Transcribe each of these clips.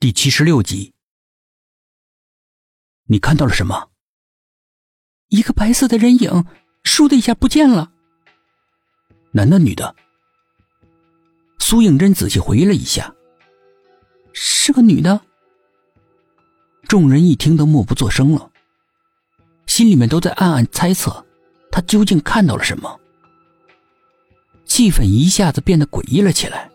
第七十六集，你看到了什么？一个白色的人影，倏的一下不见了。男的，女的？苏应真仔细回忆了一下，是个女的。众人一听都默不作声了，心里面都在暗暗猜测，他究竟看到了什么。气氛一下子变得诡异了起来。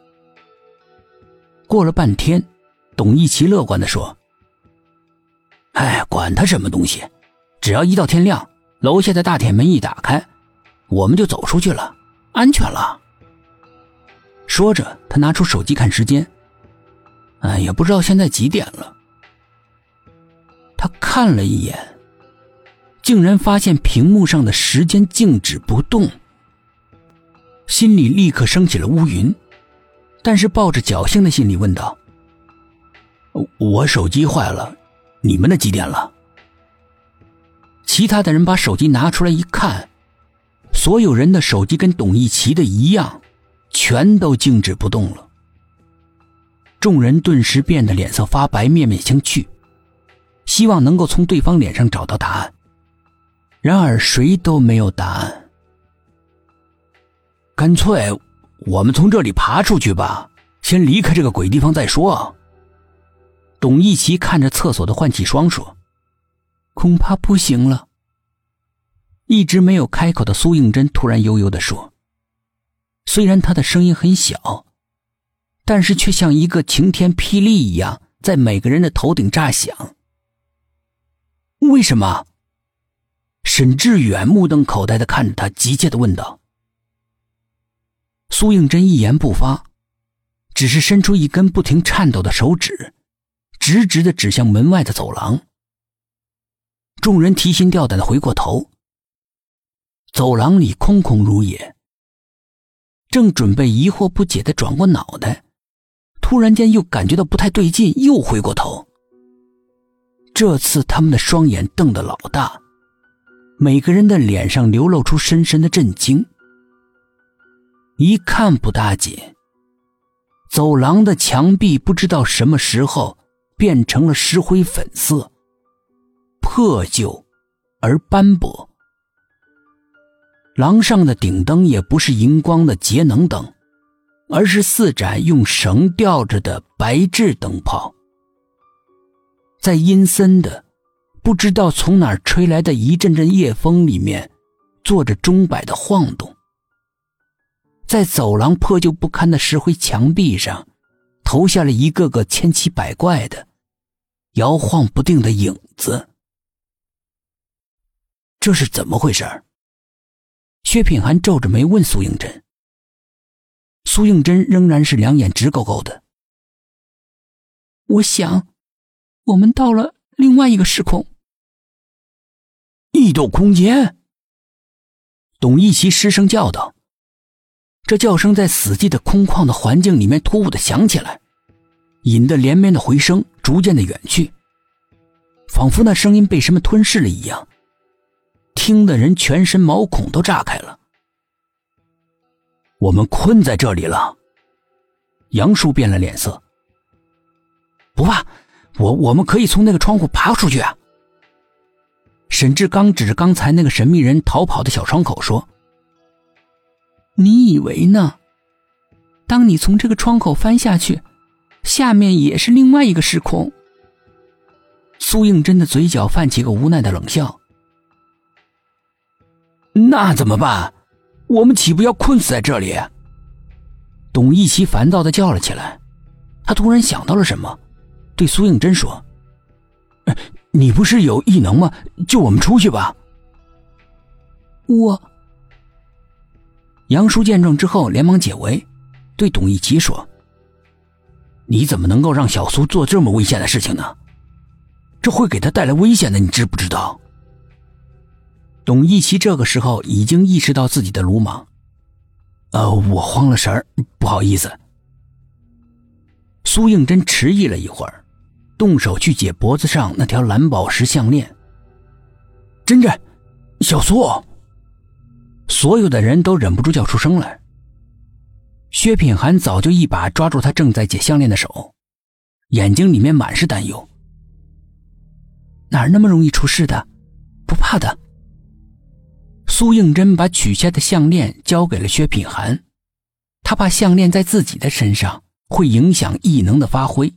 过了半天。董一奇乐观的说：“哎，管他什么东西，只要一到天亮，楼下的大铁门一打开，我们就走出去了，安全了。”说着，他拿出手机看时间，哎，也不知道现在几点了。他看了一眼，竟然发现屏幕上的时间静止不动，心里立刻升起了乌云，但是抱着侥幸的心理问道。我手机坏了，你们的几点了？其他的人把手机拿出来一看，所有人的手机跟董一奇的一样，全都静止不动了。众人顿时变得脸色发白，面面相觑，希望能够从对方脸上找到答案。然而谁都没有答案。干脆我们从这里爬出去吧，先离开这个鬼地方再说。董一奇看着厕所的换气霜说：“恐怕不行了。”一直没有开口的苏应真突然悠悠的说：“虽然他的声音很小，但是却像一个晴天霹雳一样，在每个人的头顶炸响。”为什么？沈志远目瞪口呆的看着他，急切的问道。苏应真一言不发，只是伸出一根不停颤抖的手指。直直的指向门外的走廊，众人提心吊胆的回过头。走廊里空空如也。正准备疑惑不解的转过脑袋，突然间又感觉到不太对劲，又回过头。这次他们的双眼瞪得老大，每个人的脸上流露出深深的震惊。一看不大紧，走廊的墙壁不知道什么时候。变成了石灰粉色，破旧而斑驳。廊上的顶灯也不是荧光的节能灯，而是四盏用绳吊着的白炽灯泡。在阴森的、不知道从哪儿吹来的一阵阵夜风里面，做着钟摆的晃动。在走廊破旧不堪的石灰墙壁上。投下了一个个千奇百怪的、摇晃不定的影子。这是怎么回事？薛品涵皱着眉问苏应真。苏应真仍然是两眼直勾勾的。我想，我们到了另外一个时空。异度空间。董一奇失声叫道。这叫声在死寂的空旷的环境里面突兀的响起来，引得连绵的回声逐渐的远去，仿佛那声音被什么吞噬了一样，听的人全身毛孔都炸开了。我们困在这里了。杨叔变了脸色。不怕，我我们可以从那个窗户爬出去啊。沈志刚指着刚才那个神秘人逃跑的小窗口说。你以为呢？当你从这个窗口翻下去，下面也是另外一个时空。苏应真的嘴角泛起个无奈的冷笑。那怎么办？我们岂不要困死在这里？董一奇烦躁的叫了起来。他突然想到了什么，对苏应真说：“你不是有异能吗？救我们出去吧。”我。杨叔见状之后，连忙解围，对董一奇说：“你怎么能够让小苏做这么危险的事情呢？这会给他带来危险的，你知不知道？”董一奇这个时候已经意识到自己的鲁莽，呃，我慌了神儿，不好意思。苏应真迟疑了一会儿，动手去解脖子上那条蓝宝石项链。真真，小苏。所有的人都忍不住叫出声来。薛品涵早就一把抓住他正在解项链的手，眼睛里面满是担忧。哪那么容易出事的？不怕的。苏应真把取下的项链交给了薛品涵，他怕项链在自己的身上会影响异能的发挥。